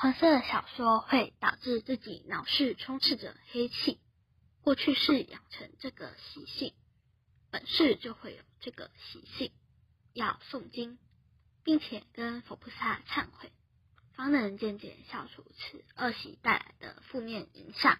黄色的小说会导致自己脑室充斥着黑气，过去式养成这个习性，本世就会有这个习性，要诵经，并且跟佛菩萨忏悔，方能渐渐消除此恶习带来的负面影响。